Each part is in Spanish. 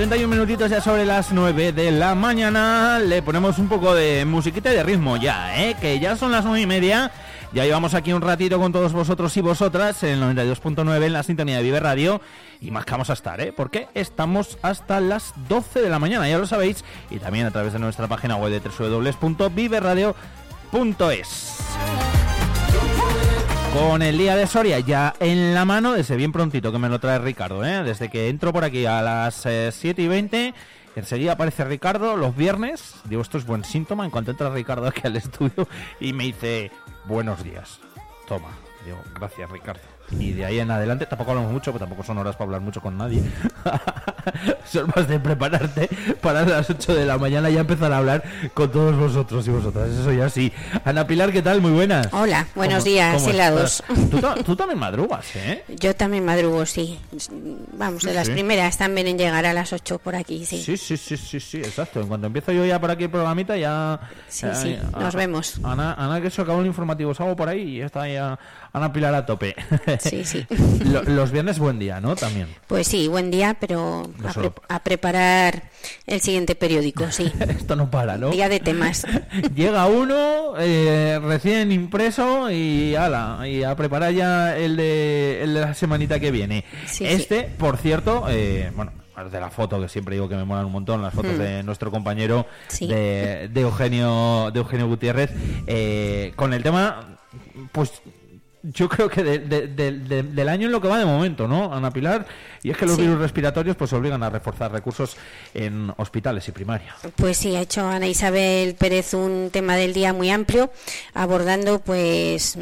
31 minutitos ya sobre las 9 de la mañana. Le ponemos un poco de musiquita y de ritmo ya, ¿eh? Que ya son las 9 y media. Ya llevamos aquí un ratito con todos vosotros y vosotras en el 92.9 en la sintonía de Vive Radio. Y más que vamos a estar, ¿eh? Porque estamos hasta las 12 de la mañana, ya lo sabéis. Y también a través de nuestra página web de www.viveradio.es. Con el día de Soria ya en la mano, desde bien prontito que me lo trae Ricardo, ¿eh? desde que entro por aquí a las 7 eh, y 20, enseguida aparece Ricardo los viernes. Digo, esto es buen síntoma en cuanto entra Ricardo aquí al estudio y me dice, buenos días. Toma. Digo, gracias Ricardo. Y de ahí en adelante tampoco hablamos mucho, pero tampoco son horas para hablar mucho con nadie. son más de prepararte para las 8 de la mañana y ya empezar a hablar con todos vosotros y vosotras. Eso ya sí. Ana Pilar, ¿qué tal? Muy buenas. Hola, buenos días, helados. ¿Tú, tú, también madrugas, ¿eh? Yo también madrugo, sí. Vamos, de las primeras también en llegar a las 8 por aquí, sí. Sí, sí, sí, sí, sí, exacto. En cuanto empiezo yo ya por aquí el programita, ya... Sí, sí, nos vemos. Ana, Ana, que eso acabó el informativo, salgo por ahí y ya está ya Ana Pilar a tope. Sí, sí. los viernes buen día, ¿no? También. Pues sí, buen día, pero a, preparar el siguiente periódico, sí. Esto no para, ¿no? Día de temas. Llega uno eh, recién impreso y ala, y a preparar ya el de, el de la semanita que viene. este, por cierto, eh, bueno, de la foto que siempre digo que me molan un montón las fotos hmm. de nuestro compañero de, Eugenio de Eugenio Gutiérrez eh, con el tema pues yo creo que del año en lo que va de momento, ¿no, Ana Pilar? Y es que los virus respiratorios pues obligan a reforzar recursos en hospitales y primaria. Pues sí, ha hecho Ana Isabel Pérez un tema del día muy amplio, abordando pues,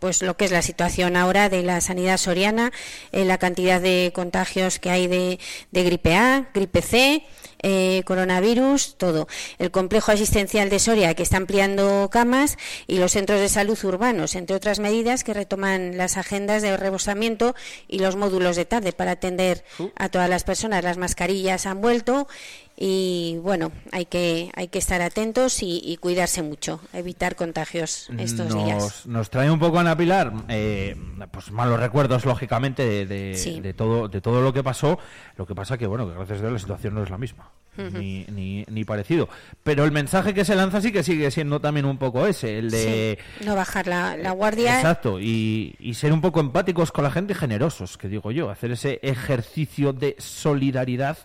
pues lo que es la situación ahora de la sanidad soriana, eh, la cantidad de contagios que hay de, de gripe A, gripe C, eh, coronavirus, todo. El complejo asistencial de Soria, que está ampliando camas, y los centros de salud urbanos, entre otras medidas que retoman las agendas de rebosamiento y los módulos de tarde para atender uh. a todas las personas. Las mascarillas han vuelto y bueno, hay que, hay que estar atentos y, cuidarse mucho, evitar contagios estos días. Nos trae un poco Ana Pilar, eh, pues malos recuerdos lógicamente de, de, todo, de todo lo que pasó. Lo que pasa que bueno, que gracias a Dios la situación no es la misma ni, ni, parecido. Pero el mensaje que se lanza sí que sigue siendo también un poco ese, el de... no bajar la, guardia. Exacto, y, ser un poco empáticos con la gente y generosos, que digo yo, hacer ese ejercicio de solidaridad,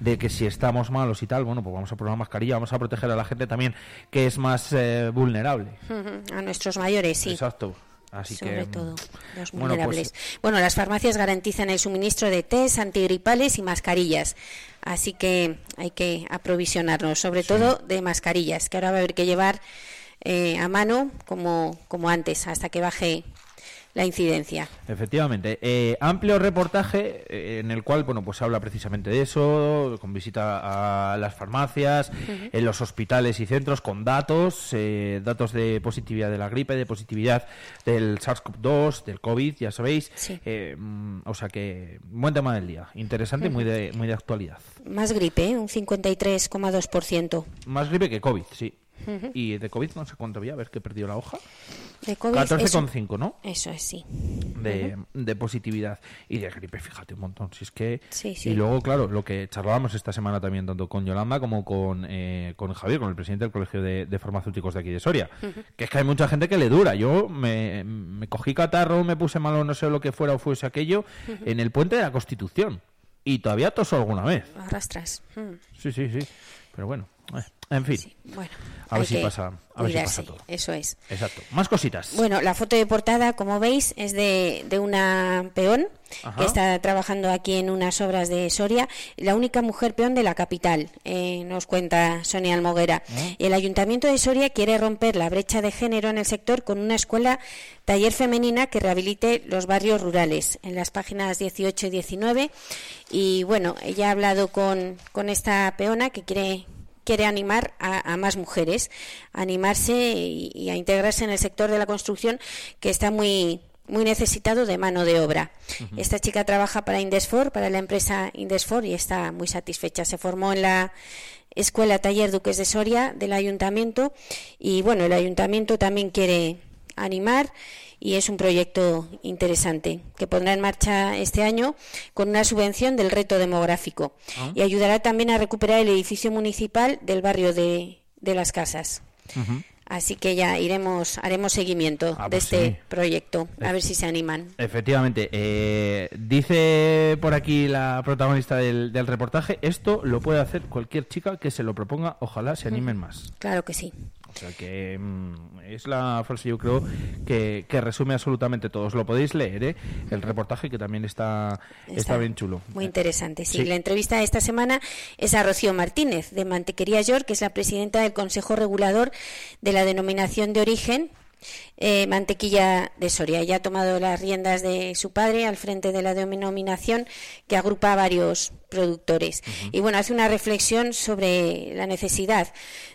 de que si estamos malos y tal, bueno, pues vamos a poner la mascarilla, vamos a proteger a la gente también que es más eh, vulnerable. A nuestros mayores, sí. Exacto. Así Sobre que, todo los pues vulnerables. Bueno, las farmacias garantizan el suministro de test antigripales y mascarillas. Así que hay que aprovisionarnos, sobre todo de mascarillas, que ahora va a haber que llevar eh, a mano como, como antes, hasta que baje la incidencia. Efectivamente. Eh, amplio reportaje eh, en el cual, bueno, pues habla precisamente de eso, con visita a las farmacias, en los hospitales y centros, con datos, eh, datos de positividad de la gripe, de positividad del SARS-CoV-2, del COVID, ya sabéis. Mm, o sea que, buen tema del día. Interesante y muy de, muy de actualidad. Más gripe, un 53,2%. Más gripe que COVID, sí. Y de COVID no sé cuánto había, a ver que perdió la hoja. De COVID 14,5, ¿no? Eso es, sí. De, de, positividad. Y de gripe, fíjate, un montón. Si es que... Y luego, claro, lo que charlábamos esta semana también, tanto con Yolanda como con, eh, con Javier, con el presidente del Colegio de, Farmacéuticos de aquí de Soria, que es que hay mucha gente que le dura. Yo me, me cogí catarro, me puse malo, no sé lo que fuera o fuese aquello, en el puente de la Constitución. Y todavía toso alguna vez. Arrastras. Sí, sí, sí. Pero bueno, eh, en fin. bueno, a ver, si pasa, a ver si pasa todo. Eso es. Exacto. Más cositas. Bueno, la foto de portada, como veis, es de, de una peón que está trabajando aquí en unas obras de Soria, la única mujer peón de la capital, eh, nos cuenta Sonia Almoguera. Ah. El Ayuntamiento de Soria quiere romper la brecha de género en el sector con una escuela taller femenina que rehabilite los barrios rurales, en las páginas 18 y 19. Y bueno, ella ha hablado con, con esta peona que quiere quiere animar a, más mujeres a animarse y, a integrarse en el sector de la construcción que está muy muy necesitado de mano de obra. Esta chica trabaja para Indesfor, para la empresa Indesfor y está muy satisfecha. Se formó en la Escuela Taller Duques de Soria del Ayuntamiento y bueno, el Ayuntamiento también quiere animar y es un proyecto interesante que pondrá en marcha este año con una subvención del reto demográfico ah. y ayudará también a recuperar el edificio municipal del barrio de, de las casas. Así que ya iremos, haremos seguimiento ah, de pues este proyecto, a ver si se animan. Efectivamente. Eh, dice por aquí la protagonista del, reportaje, esto lo puede hacer cualquier chica que se lo proponga, ojalá se animen más. Claro que sí. O sea que mm, es la frase, yo creo, que, resume absolutamente todo. lo podéis leer, ¿eh? el reportaje que también está, está, bien chulo. Muy interesante, sí. La entrevista de esta semana es a Rocío Martínez, de Mantequería York, que es la presidenta del Consejo Regulador de la Denominación de Origen eh, mantequilla de Soria. Ya ha tomado las riendas de su padre al frente de la denominación que agrupa a varios productores. Y bueno, hace una reflexión sobre la necesidad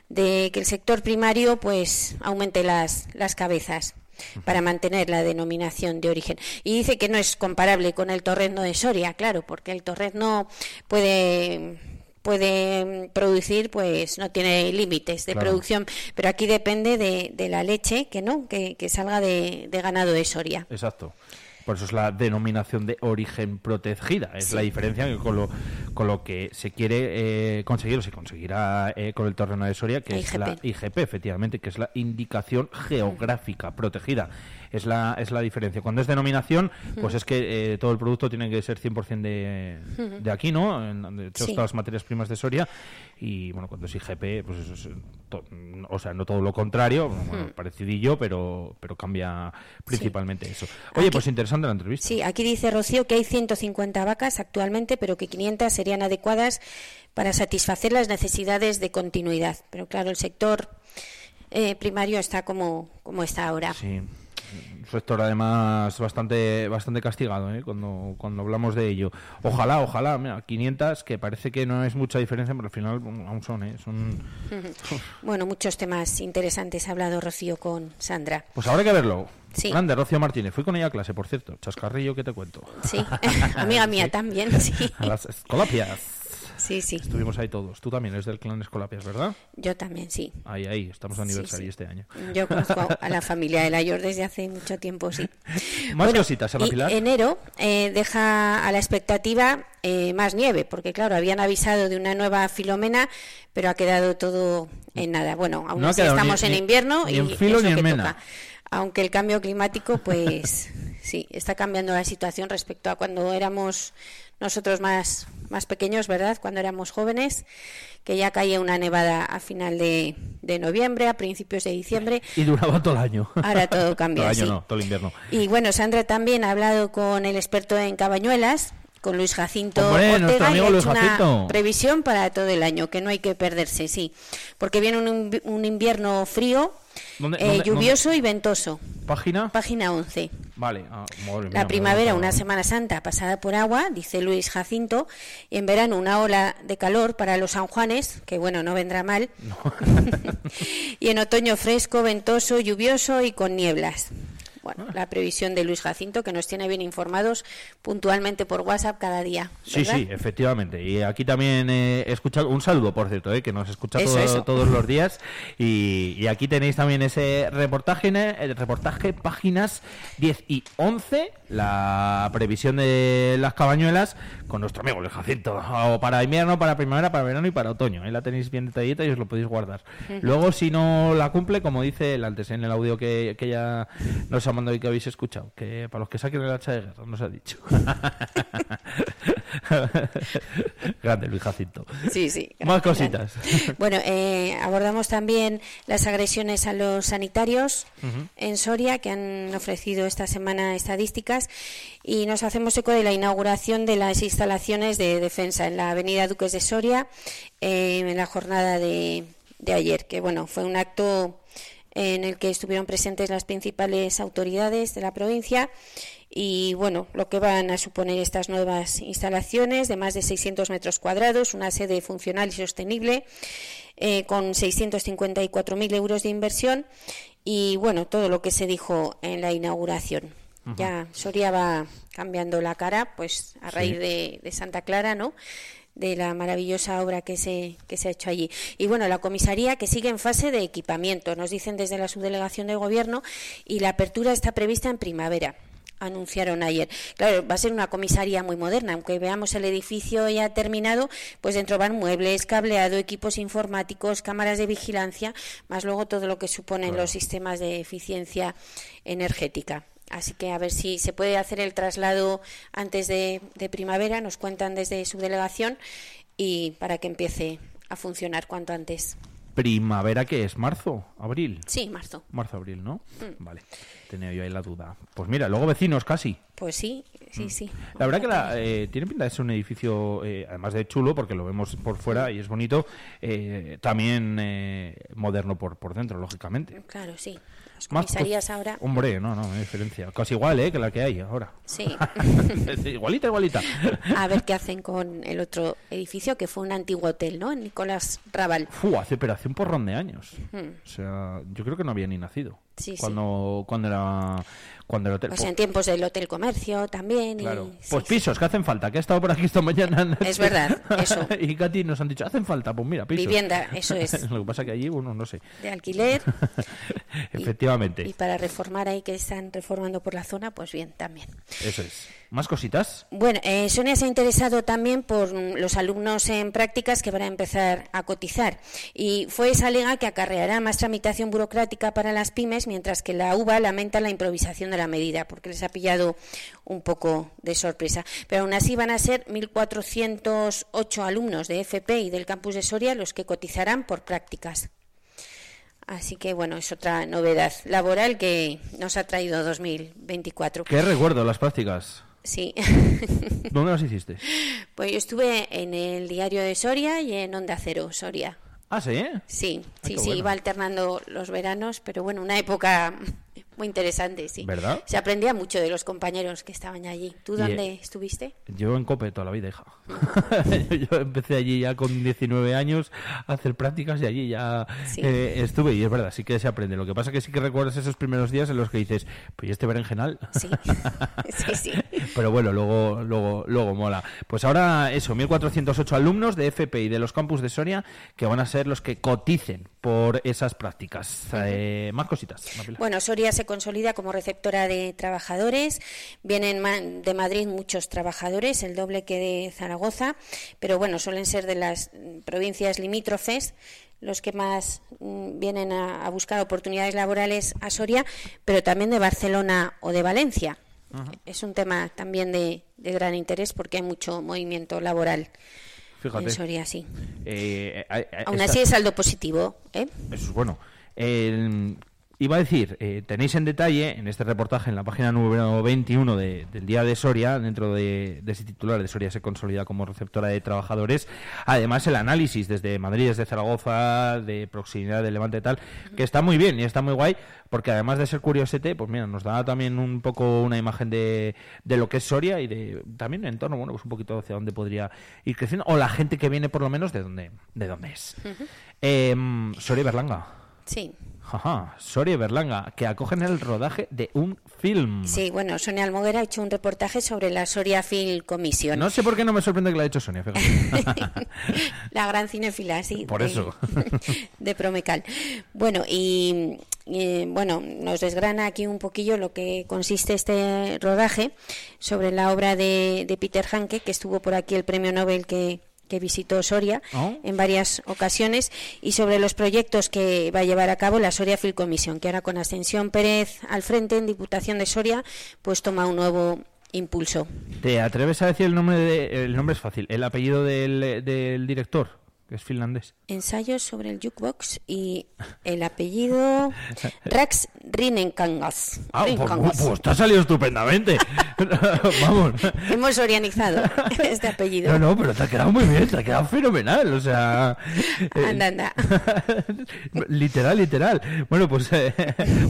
de que el sector primario pues aumente las, las cabezas para mantener la denominación de origen. Y dice que no es comparable con el torrezno de Soria, claro, porque el torrezno puede puede producir, pues no tiene límites de producción, pero aquí depende de, de, la leche que no, que, salga de, de ganado de Soria. Exacto. Por eso es la denominación de origen protegida. Es la diferencia con lo, con lo que se quiere eh, conseguir o se conseguirá eh, con el terreno de Soria, que es la IGP, efectivamente, que es la indicación geográfica protegida es la, es la diferencia. Cuando es denominación, pues es que eh, todo el producto tiene que ser 100% de, de aquí, ¿no? de hecho, todas las materias primas de Soria. Y bueno, cuando es IGP, pues eso es, o sea, no todo lo contrario, bueno, parecidillo, pero, pero cambia principalmente eso. Oye, pues interesante la entrevista. Sí, aquí dice Rocío que hay 150 vacas actualmente, pero que 500 serían adecuadas para satisfacer las necesidades de continuidad. Pero claro, el sector eh, primario está como, como está ahora. Sector además bastante bastante castigado ¿eh? cuando, cuando hablamos de ello. Ojalá, ojalá, mira, 500, que parece que no es mucha diferencia, pero al final aún son. ¿eh? son... bueno, muchos temas interesantes ha hablado Rocío con Sandra. Pues habrá que verlo. Sí. Grande, Rocío Martínez. Fui con ella a clase, por cierto. Chascarrillo, ¿qué te cuento? Sí, amiga mía también, sí. A las escolapias. Sí, sí. Estuvimos ahí todos. Tú también eres del clan Escolapias, ¿verdad? Yo también, sí. Ahí, ahí, estamos aniversario este año. Yo conozco a la familia de la Yor desde hace mucho tiempo, sí. Más cositas, Ana Pilar. enero eh, deja a la expectativa eh, más nieve, porque claro, habían avisado de una nueva Filomena, pero ha quedado todo en nada. Bueno, aún así estamos en invierno y en filo ni en mena. Aunque el cambio climático, pues sí, está cambiando la situación respecto a cuando éramos nosotros más, más pequeños, ¿verdad? Cuando éramos jóvenes, que ya caía una nevada a final de, de noviembre, a principios de diciembre. Y duraba todo el año. Ahora todo cambia. todo el año no, todo el invierno. Y bueno, Sandra también ha hablado con el experto en cabañuelas, con Luis Jacinto Ortega y ha hecho una previsión para todo el año, que no hay que perderse, sí. Porque viene un, un invierno frío, eh, lluvioso y ventoso. ¿Página? Página 11. Vale. Ah, la primavera, una Semana Santa pasada por agua, dice Luis Jacinto, y en verano una ola de calor para los San Juanes, que bueno, no vendrá mal. y en otoño fresco, ventoso, lluvioso y con nieblas. Bueno, la previsión de Luis Jacinto, que nos tiene bien informados puntualmente por WhatsApp cada día. Sí, sí, efectivamente. Y aquí también he escuchado, un saludo, por cierto, eh, que nos escucha todos los días. Y, aquí tenéis también ese reportaje, el reportaje páginas 10 y 11, la previsión de las cabañuelas con nuestro amigo Luis Jacinto. O para invierno, para primavera, para verano y para otoño. Ahí la tenéis bien detallita y os lo podéis guardar. Luego, si no la cumple, como dice el antes en el audio que, que ya nos ha y que habéis escuchado, que para los que saquen el hacha de guerra, nos ha dicho. Grande Luis Jacinto. Sí, sí. Más cositas. Bueno, eh, abordamos también las agresiones a los sanitarios en Soria, que han ofrecido esta semana estadísticas, y nos hacemos eco de la inauguración de las instalaciones de defensa en la Avenida Duques de Soria eh, en la jornada de, de ayer, que bueno, fue un acto en el que estuvieron presentes las principales autoridades de la provincia y bueno, lo que van a suponer estas nuevas instalaciones de más de 600 metros cuadrados, una sede funcional y sostenible eh, con 654.000 euros de inversión y bueno, todo lo que se dijo en la inauguración. Ya Soria va cambiando la cara, pues a raíz de, de Santa Clara, ¿no? De la maravillosa obra que se, que se ha hecho allí. Y bueno, la comisaría que sigue en fase de equipamiento, nos dicen desde la subdelegación de gobierno, y la apertura está prevista en primavera anunciaron ayer. Claro, va a ser una comisaría muy moderna, aunque veamos el edificio ya terminado, pues dentro van muebles, cableado, equipos informáticos, cámaras de vigilancia, más luego todo lo que suponen los sistemas de eficiencia energética. Así que a ver si se puede hacer el traslado antes de, de primavera, nos cuentan desde su delegación, y para que empiece a funcionar cuanto antes. ¿Primavera que es? ¿Marzo? ¿Abril? Sí, marzo. Marzo-abril, ¿no? Mm. Vale, tenía yo ahí la duda. Pues mira, luego vecinos casi. Pues sí, sí, mm. sí. La verdad que la, eh, tiene pinta de ser un edificio, eh, además de chulo, porque lo vemos por fuera y es bonito, eh, también moderno por, por dentro, lógicamente. Claro, sí. Las comisarías ahora. Hombre, no, no, hay diferencia. Casi igual, ¿eh? Que la que hay ahora. Sí. igualita, igualita. A ver qué hacen con el otro edificio, que fue un antiguo hotel, ¿no? En Nicolás Raval. Fu, hace, pero hace un porrón de años. Hmm. O sea, yo creo que no había ni nacido. Sí, cuando, sí. cuando era cuando el hotel. Pues en tiempos del hotel comercio también. Claro. pues pisos que hacen falta, que ha estado por aquí esta mañana. Es verdad, eso. y Katy nos han dicho, hacen falta, pues mira, pisos. Vivienda, eso es. Lo que pasa que allí, uno no sé. De alquiler. Efectivamente. Y, para reformar ahí, que están reformando por la zona, pues bien, también. Eso es. ¿Más cositas? Bueno, eh, Sonia se ha interesado también por los alumnos en prácticas que van a empezar a cotizar. Y fue esa liga que acarreará más tramitación burocrática para las pymes, mientras que la UBA lamenta la improvisación de la medida, porque les ha pillado un poco de sorpresa. Pero aún así van a ser 1.408 alumnos de FP y del campus de Soria los que cotizarán por prácticas. Así que bueno, es otra novedad laboral que nos ha traído 2024. ¿Qué recuerdo las prácticas? Sí. ¿Dónde las hiciste? Pues yo estuve en el diario de Soria y en Onda Cero, Soria. ¿Ah, sí? Sí, sí, sí, iba alternando los veranos, pero bueno, una época muy interesante, sí. ¿Verdad? Se aprendía mucho de los compañeros que estaban allí. ¿Tú dónde eh, estuviste? Yo en COPE toda la vida, hija. yo empecé allí ya con 19 años a hacer prácticas y allí ya eh, estuve. Y es verdad, sí que se aprende. Lo que pasa que sí que recuerdas esos primeros días en los que dices, pues este berenjenal. Sí, sí, sí. Pero bueno, luego, luego, luego mola. Pues ahora eso, 1.408 alumnos de FP y de los campus de Soria que van a ser los que coticen por esas prácticas. Eh, más cositas. Bueno, Soria se consolida como receptora de trabajadores. Vienen de Madrid muchos trabajadores, el doble que de Zaragoza, pero bueno, suelen ser de las provincias limítrofes los que más mm, vienen a, buscar oportunidades laborales a Soria, pero también de Barcelona o de Valencia. Es un tema también de, gran interés porque hay mucho movimiento laboral. En Soria, sí. Eh, Aún así es saldo positivo. ¿eh? Eso es bueno. Iba a decir, eh, tenéis en detalle en este reportaje, en la página número 21 del Día de Soria, dentro de, ese titular de Soria se consolida como receptora de trabajadores, además el análisis desde Madrid, desde Zaragoza, de proximidad, de Levante y tal, que está muy bien y está muy guay, porque además de ser curiosete, pues mira, nos da también un poco una imagen de, de lo que es Soria y de también en torno, bueno, pues un poquito hacia dónde podría ir creciendo, o la gente que viene por lo menos de dónde, de dónde es. Em, Soria Berlanga. Sí. Ajá, Soria Berlanga, que acogen el rodaje de un film. Sí, bueno, Sonia Almoguera ha hecho un reportaje sobre la Soria Film Commission. No sé por qué no me sorprende que la haya hecho Sonia, la gran cinefila, sí. Por eso. de Promecal. Bueno, y, bueno, nos desgrana aquí un poquillo lo que consiste este rodaje sobre la obra de, de Peter Hanke, que estuvo por aquí el premio Nobel que que visitó Soria oh. en varias ocasiones y sobre los proyectos que va a llevar a cabo la Soria Film Commission, que ahora con Ascensión Pérez al frente en Diputación de Soria, pues toma un nuevo impulso. ¿Te atreves a decir el nombre de, el nombre es fácil, el apellido del, del director? que es finlandés. Ensayos sobre el jukebox y el apellido Rax Rinenkangas. Ah, pues, pues, pues, te ha salido estupendamente. Vamos. Hemos orienizado este apellido. No, no, pero te ha quedado muy bien, te ha quedado fenomenal. O sea. Eh, anda, anda. literal, literal. Bueno, pues eh,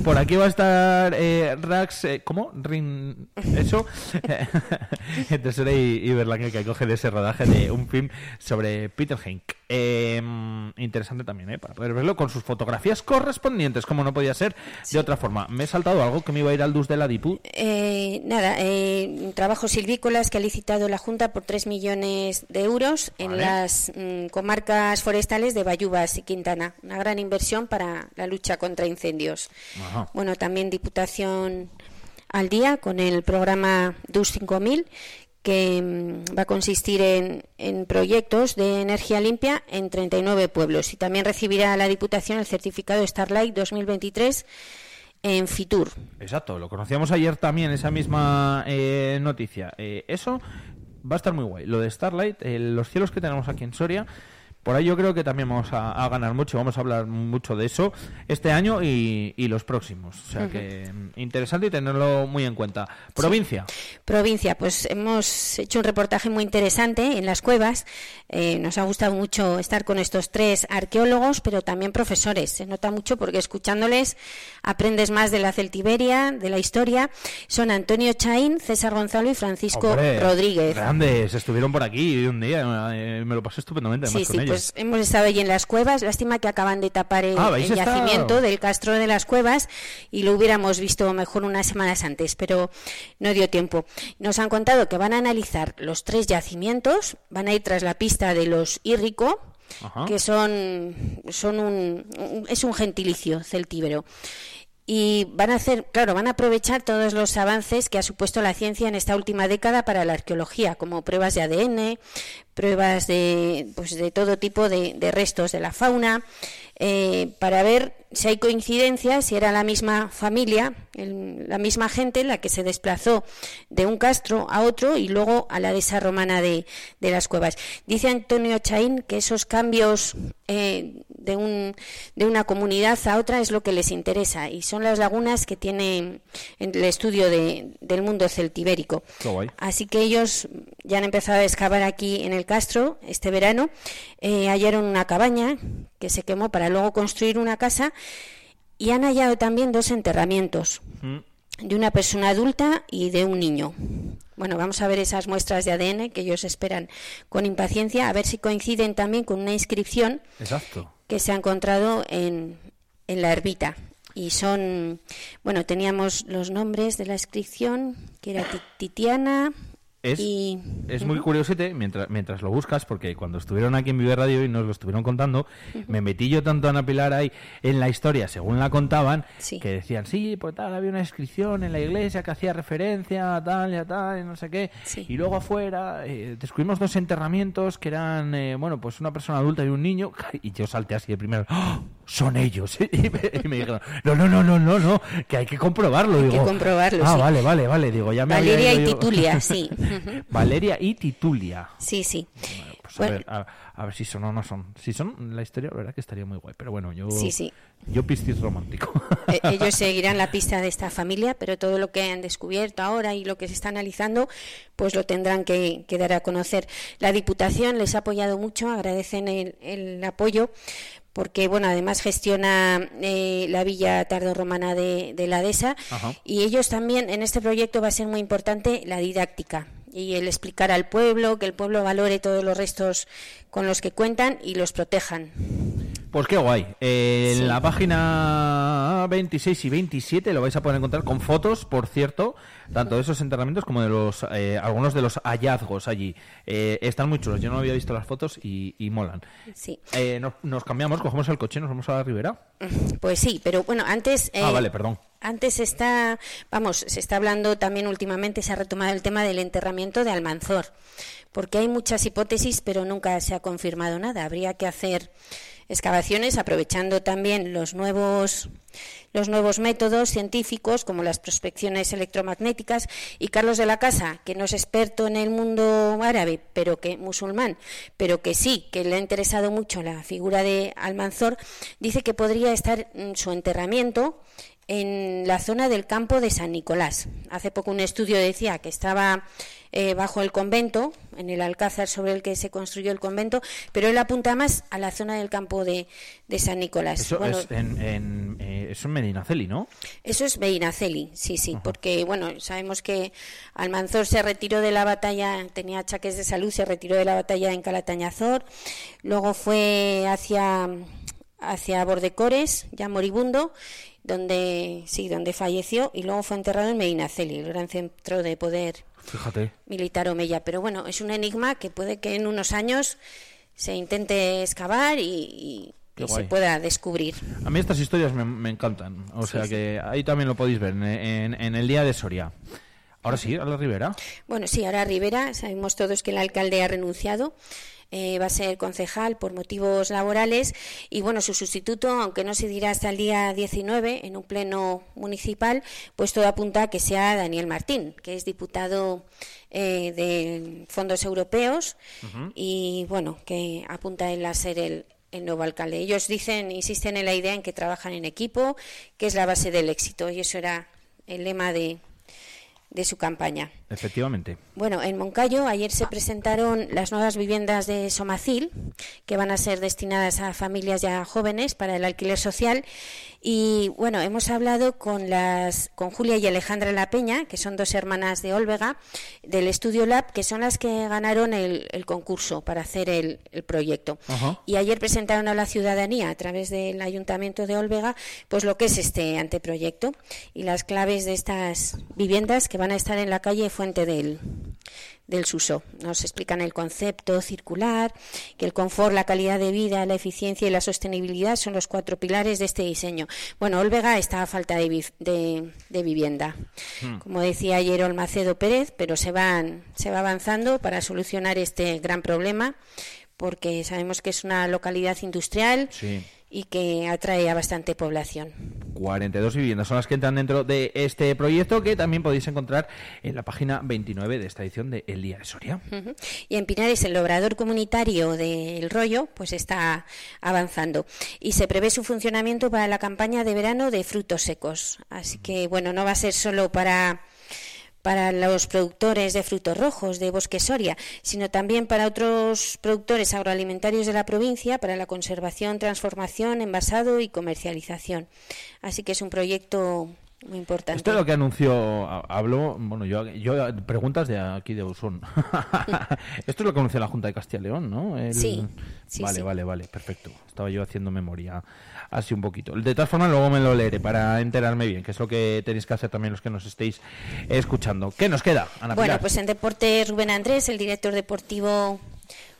por aquí va a estar eh, Rax. ¿Cómo? Rin. Eso. Entonces, y, y que coge de ese rodaje de un film sobre Peter Henk. Em, interesante también, ¿eh? Para poder verlo con sus fotografías correspondientes, como no podía ser de otra forma. Me he saltado algo que me iba a ir al DUS de la DIPU. Eh, nada, eh, trabajos silvícolas que ha licitado la Junta por 3 millones de euros en las mm, comarcas forestales de Bayubas y Quintana. Una gran inversión para la lucha contra incendios. Bueno, también Diputación al día con el programa DUS 5000 que mm, va a consistir en, proyectos de energía limpia en 39 pueblos y también recibirá la Diputación el certificado Starlight 2023 en Fitur. Exacto, lo conocíamos ayer también, esa misma eh, noticia. Eh, eso va a estar muy guay. Lo de Starlight, eh, los cielos que tenemos aquí en Soria, por ahí yo creo que también vamos a, ganar mucho, vamos a hablar mucho de eso este año y, los próximos. O sea que mm, interesante y tenerlo muy en cuenta. Provincia. Provincia, pues hemos hecho un reportaje muy interesante en las cuevas. Eh, nos ha gustado mucho estar con estos tres arqueólogos, pero también profesores. Se nota mucho porque escuchándoles aprendes más de la celtiberia, de la historia. Son Antonio Chaín, César Gonzalo y Francisco Rodríguez. Grandes, estuvieron por aquí un día, eh, me lo pasé estupendamente además con ellos. Pues hemos estado allí en las cuevas. Lástima que acaban de tapar el, ah, yacimiento del Castro de las Cuevas y lo hubiéramos visto mejor unas semanas antes, pero no dio tiempo. Nos han contado que van a analizar los tres yacimientos, van a ir tras la pista de los Írrico, que son, son un, es un gentilicio celtíbero y van a hacer, claro, van a aprovechar todos los avances que ha supuesto la ciencia en esta última década para la arqueología, como pruebas de ADN, pruebas de, pues de todo tipo de, de restos de la fauna, eh, para ver si hay coincidencias, si era la misma familia, la misma gente la que se desplazó de un castro a otro y luego a la dehesa romana de, las cuevas. Dice Antonio Chaín que esos cambios eh, de, un, de una comunidad a otra es lo que les interesa y son las lagunas que tiene en el estudio del mundo celtibérico. Así que ellos ya han empezado a excavar aquí en el castro este verano. Eh, hallaron una cabaña que se quemó para luego construir una casa y han hallado también dos enterramientos. Mm. de una persona adulta y de un niño. Bueno, vamos a ver esas muestras de ADN que ellos esperan con impaciencia, a ver si coinciden también con una inscripción que se ha encontrado en, en la ermita. Y son, bueno, teníamos los nombres de la inscripción, que era Titiana, es, es muy curiosete mientras, mientras lo buscas, porque cuando estuvieron aquí en Vive Radio y nos lo estuvieron contando, me metí yo tanto a Ana Pilar ahí en la historia, según la contaban, que decían, sí, pues tal, había una inscripción en la iglesia que hacía referencia a tal y a tal, y no sé qué. Y luego afuera eh, descubrimos dos enterramientos que eran, eh, bueno, pues una persona adulta y un niño, y yo salté así de primero, ¡Oh! Son ellos. y, me, dijeron, no, no, no, no, no, no, que hay que comprobarlo. Hay que comprobarlo, Ah, vale, vale, vale, digo, ya me Valeria y Titulia, sí. Valeria y Titulia. Sí, sí. Pues a, ver, si son o no son. Si son la historia, la verdad que estaría muy guay. Pero bueno, yo. Sí, sí. Yo piscis romántico. E, ellos seguirán la pista de esta familia, pero todo lo que han descubierto ahora y lo que se está analizando, pues lo tendrán que, dar a conocer. La Diputación les ha apoyado mucho, agradecen el, apoyo porque bueno además gestiona eh, la villa tardorromana de, de la Dehesa y ellos también en este proyecto va a ser muy importante la didáctica y el explicar al pueblo, que el pueblo valore todos los restos con los que cuentan y los protejan. Pues qué guay. en la página 26 y 27 lo vais a poder encontrar con fotos, por cierto, tanto de esos enterramientos como de los eh, algunos de los hallazgos allí. Eh, están muy chulos. Yo no había visto las fotos y, molan. Sí. Eh, nos, cambiamos, cogemos el coche, nos vamos a la ribera. Pues sí, pero bueno, antes. ah, vale, perdón. Antes está, vamos, se está hablando también últimamente, se ha retomado el tema del enterramiento de Almanzor, porque hay muchas hipótesis, pero nunca se ha confirmado nada. Habría que hacer excavaciones aprovechando también los nuevos los nuevos métodos científicos como las prospecciones electromagnéticas. Y Carlos de la Casa, que no es experto en el mundo árabe, pero que musulmán, pero que sí, que le ha interesado mucho la figura de Almanzor, dice que podría estar su enterramiento en la zona del campo de San Nicolás. Hace poco un estudio decía que estaba eh, bajo el convento, en el alcázar sobre el que se construyó el convento, pero él apunta más a la zona del campo de, San Nicolás. Eso es en, eh, eso Medinaceli, ¿no? Eso es Medinaceli, sí, sí, porque bueno, sabemos que Almanzor se retiró de la batalla, tenía achaques de salud, se retiró de la batalla en Calatañazor, luego fue hacia hacia Bordecores, ya moribundo, donde sí, donde falleció y luego fue enterrado en Medinaceli, el gran centro de poder Fíjate. militar omeya. Pero bueno, es un enigma que puede que en unos años se intente excavar y, se pueda descubrir. A mí estas historias me, encantan, o sea que ahí también lo podéis ver en, en, el día de Soria. Ahora sí, a la Rivera. Bueno, sí, ahora Rivera, sabemos todos que el alcalde ha renunciado. Eh, va a ser concejal por motivos laborales. Y bueno, su sustituto, aunque no se dirá hasta el día 19 en un pleno municipal, pues todo apunta a que sea Daniel Martín, que es diputado eh, de fondos europeos. Y bueno, que apunta él a ser el, el nuevo alcalde. Ellos dicen, insisten en la idea en que trabajan en equipo, que es la base del éxito. Y eso era el lema de, de su campaña. Efectivamente. Bueno, en Moncayo ayer se presentaron las nuevas viviendas de Somacil, que van a ser destinadas a familias ya jóvenes para el alquiler social. Y bueno, hemos hablado con las con Julia y Alejandra La Peña, que son dos hermanas de Olvega, del Estudio Lab, que son las que ganaron el, concurso para hacer el, proyecto. Y ayer presentaron a la ciudadanía, a través del Ayuntamiento de Olvega, pues lo que es este anteproyecto y las claves de estas viviendas que van a estar en la calle Fuente del, del Suso. Nos explican el concepto circular, que el confort, la calidad de vida, la eficiencia y la sostenibilidad son los cuatro pilares de este diseño. Bueno, Olvega está a falta de, vivienda. Hmm. Como decía ayer Olmacedo Pérez, pero se, van, se va avanzando para solucionar este gran problema porque sabemos que es una localidad industrial y que atrae a bastante población. 42 viviendas son las que entran dentro de este proyecto que también podéis encontrar en la página 29 de esta edición de El Día de Soria. Y en Pinares el obrador comunitario del Rollo pues está avanzando y se prevé su funcionamiento para la campaña de verano de frutos secos. Así que bueno, no va a ser solo para para los productores de frutos rojos de Bosque Soria, sino también para otros productores agroalimentarios de la provincia para la conservación, transformación, envasado y comercialización. Así que es un proyecto muy importante. Esto es lo que anunció, hablo, bueno, yo, yo preguntas de aquí de Usón. Esto es lo que anunció la Junta de Castilla y León, ¿no? Sí, Vale, vale, vale, perfecto. Estaba yo haciendo memoria así un poquito. De todas formas, luego me lo leeré para enterarme bien, que es lo que tenéis que hacer también los que nos estéis escuchando. ¿Qué nos queda, Ana Bueno, pues en deporte Rubén Andrés, el director deportivo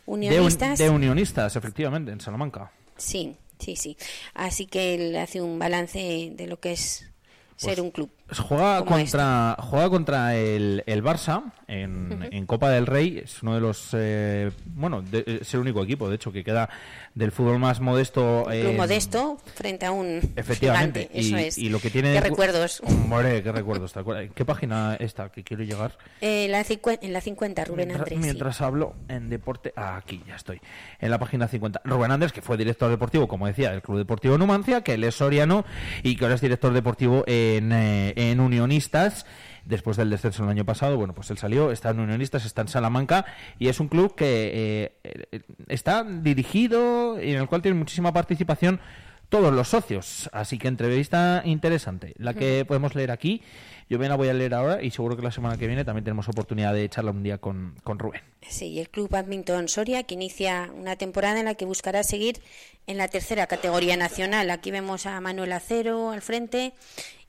Unionistas. De, Unionistas, efectivamente, en Salamanca. Sí, sí, sí. Así que él hace un balance de lo que es ser pues un club. Juega contra, este. juega contra el, el Barça en, en, Copa del Rey. Es uno de los. Eh, bueno, es el único equipo, de hecho, que queda del fútbol más modesto. Eh, modesto frente a un. Efectivamente. eso es. Y lo que tiene. Qué recuerdos. More, qué recuerdos. ¿Qué página está que quiero llegar? Eh, la en la 50, Rubén Andrés. Mientras hablo en deporte. Ah, aquí ya estoy. En la página 50. Rubén Andrés, que fue director deportivo, como decía, del Club Deportivo Numancia, que él es soriano y que ahora es director deportivo en. En Unionistas después del descenso el año pasado, bueno, pues él salió, está en Unionistas, está en Salamanca y es un club que eh, está dirigido y en el cual tiene muchísima participación todos los socios. Así que entrevista interesante, la que podemos leer aquí. Yo bien la voy a leer ahora y seguro que la semana que viene también tenemos oportunidad de echarla un día con, con Rubén. Sí, el Club Badminton Soria, que inicia una temporada en la que buscará seguir en la tercera categoría nacional. Aquí vemos a Manuel Acero al frente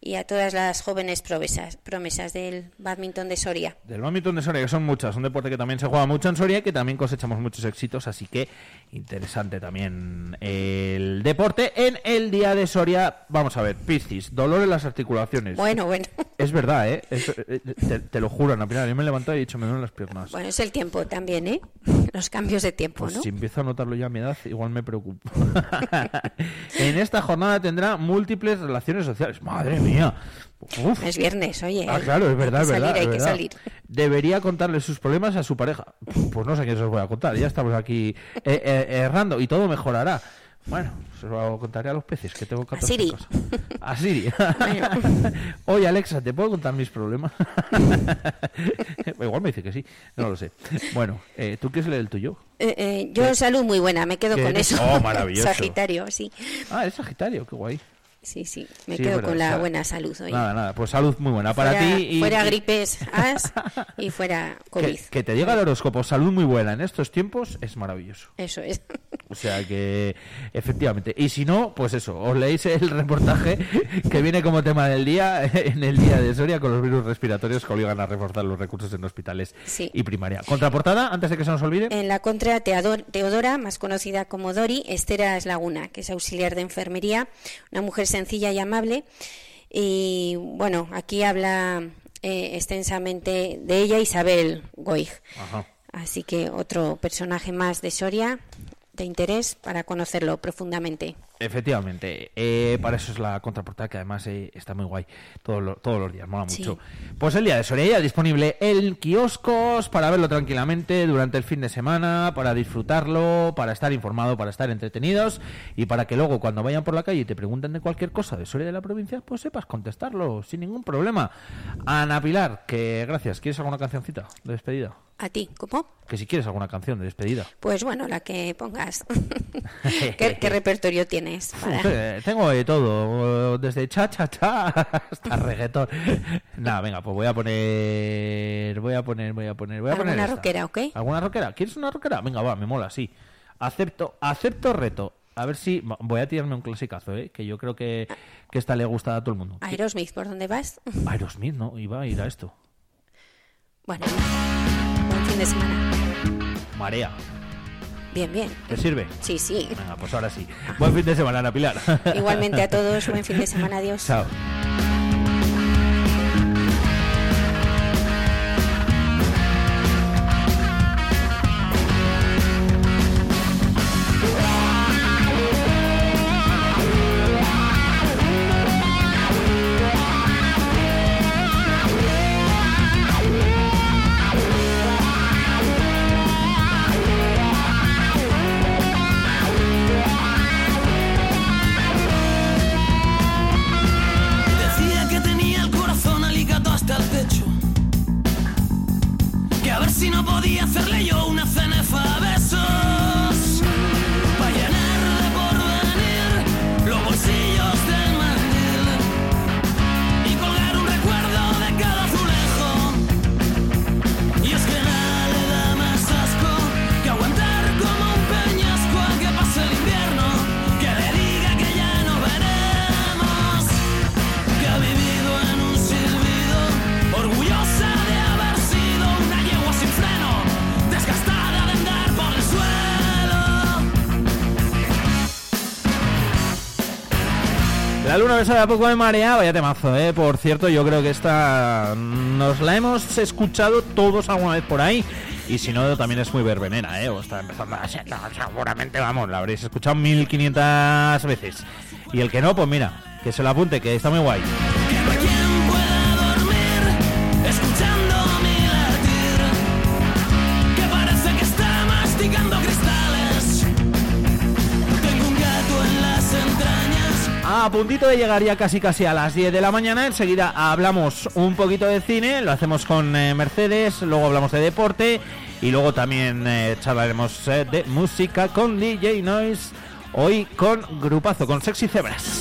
y a todas las jóvenes promesas, promesas del badminton de Soria. Del badminton de Soria, que son muchas, un deporte que también se juega mucho en Soria y que también cosechamos muchos éxitos, así que interesante también el deporte. En el día de Soria, vamos a ver, Piscis, dolor en las articulaciones. Bueno, bueno. Es verdad, ¿eh? eh te, lo juro, Ana Pilar, yo me he levantado y he dicho, me duelen las piernas. Bueno, es el tiempo también, ¿eh? Los cambios de tiempo, pues ¿no? Si empiezo a notarlo ya a mi edad, igual me preocupo. en esta jornada tendrá múltiples relaciones sociales. Madre mía. Es viernes, oye. Ah, claro, es verdad, es verdad. Hay que salir. Debería contarle sus problemas a su pareja. Pues no sé qué os voy a contar. Ya estamos aquí eh, eh, errando y todo mejorará. Bueno, se lo contaré a los peces, que tengo 14 Siri. cosas. A Siri. Oye, Alexa, ¿te puedo contar mis problemas? Igual me dice que sí, no lo sé. Bueno, eh, ¿tú quieres leer el tuyo? Eh, eh, yo salud muy buena, me quedo ¿Qué con eres? eso. Oh, maravilloso. Sagitario, sí. Ah, es Sagitario, qué guay. Sí, sí, me Sí, quedo pero con la buena salud hoy. Nada, nada, pues salud muy buena para fuera, ti. Y, fuera gripes as y fuera COVID. que, que te diga el horóscopo salud muy buena en estos tiempos es maravilloso. Eso es. O sea que, efectivamente. Y si no, pues eso, os leéis el reportaje que viene como tema del día en el día de Soria con los virus respiratorios que obligan a reforzar los recursos en hospitales Sí. y primaria. Contraportada, antes de que se nos olvide. En la contra, Teodor- Teodora, más conocida como Dori, Esteras Laguna, que es auxiliar de enfermería, una mujer sencilla y amable. Y bueno, aquí habla eh, extensamente de ella Isabel Goig. Ajá. Así que otro personaje más de Soria de interés para conocerlo profundamente. Efectivamente, eh, para eso es la contraportada que además eh, está muy guay todos los, todos los días, mola Sí. mucho. Pues el día de Soria disponible en kioscos para verlo tranquilamente durante el fin de semana, para disfrutarlo, para estar informado, para estar entretenidos y para que luego cuando vayan por la calle y te pregunten de cualquier cosa de Soria de la provincia, pues sepas contestarlo sin ningún problema. Ana Pilar, que gracias, ¿quieres alguna cancioncita de despedida? ¿A ti? ¿Cómo? Que si quieres alguna canción de despedida. Pues bueno, la que pongas. ¿Qué, qué repertorio tienes? Para... Eh, Tengo de todo, desde cha cha cha hasta reggaetón. Nada, venga, pues voy a poner, voy a poner, voy a poner, voy a poner ¿Alguna esta. rockera o qué? ¿Alguna rockera? ¿Quieres una rockera? Venga, va, me mola, sí. Acepto, acepto reto. A ver si voy a tirarme un clasicazo, ¿eh? que yo creo que, que esta le gusta a todo el mundo. Aerosmith, ¿por dónde vas? Aerosmith, ¿no? Iba a ir a esto. Bueno, buen fin de semana. Marea. Bien, bien. ¿Te sirve? Sí, sí. Venga, pues ahora sí. Buen fin de semana, Ana Pilar. Igualmente a todos, buen fin de semana, adiós. Chao. La luna besada poco de marea, vaya temazo, ¿eh? Por cierto, yo creo que esta nos la hemos escuchado todos alguna vez por ahí. Y si no, también es muy verbenera, ¿eh? O está empezando a ser, seguramente, vamos, la habréis escuchado 1500 veces. Y el que no, pues mira, que se lo apunte, que está muy guay. A puntito de llegar ya casi casi a las 10 de la mañana, enseguida hablamos un poquito de cine, lo hacemos con eh, Mercedes, luego hablamos de deporte y luego también eh, charlaremos eh, de música con DJ Noise, hoy con grupazo, con Sexy Cebras.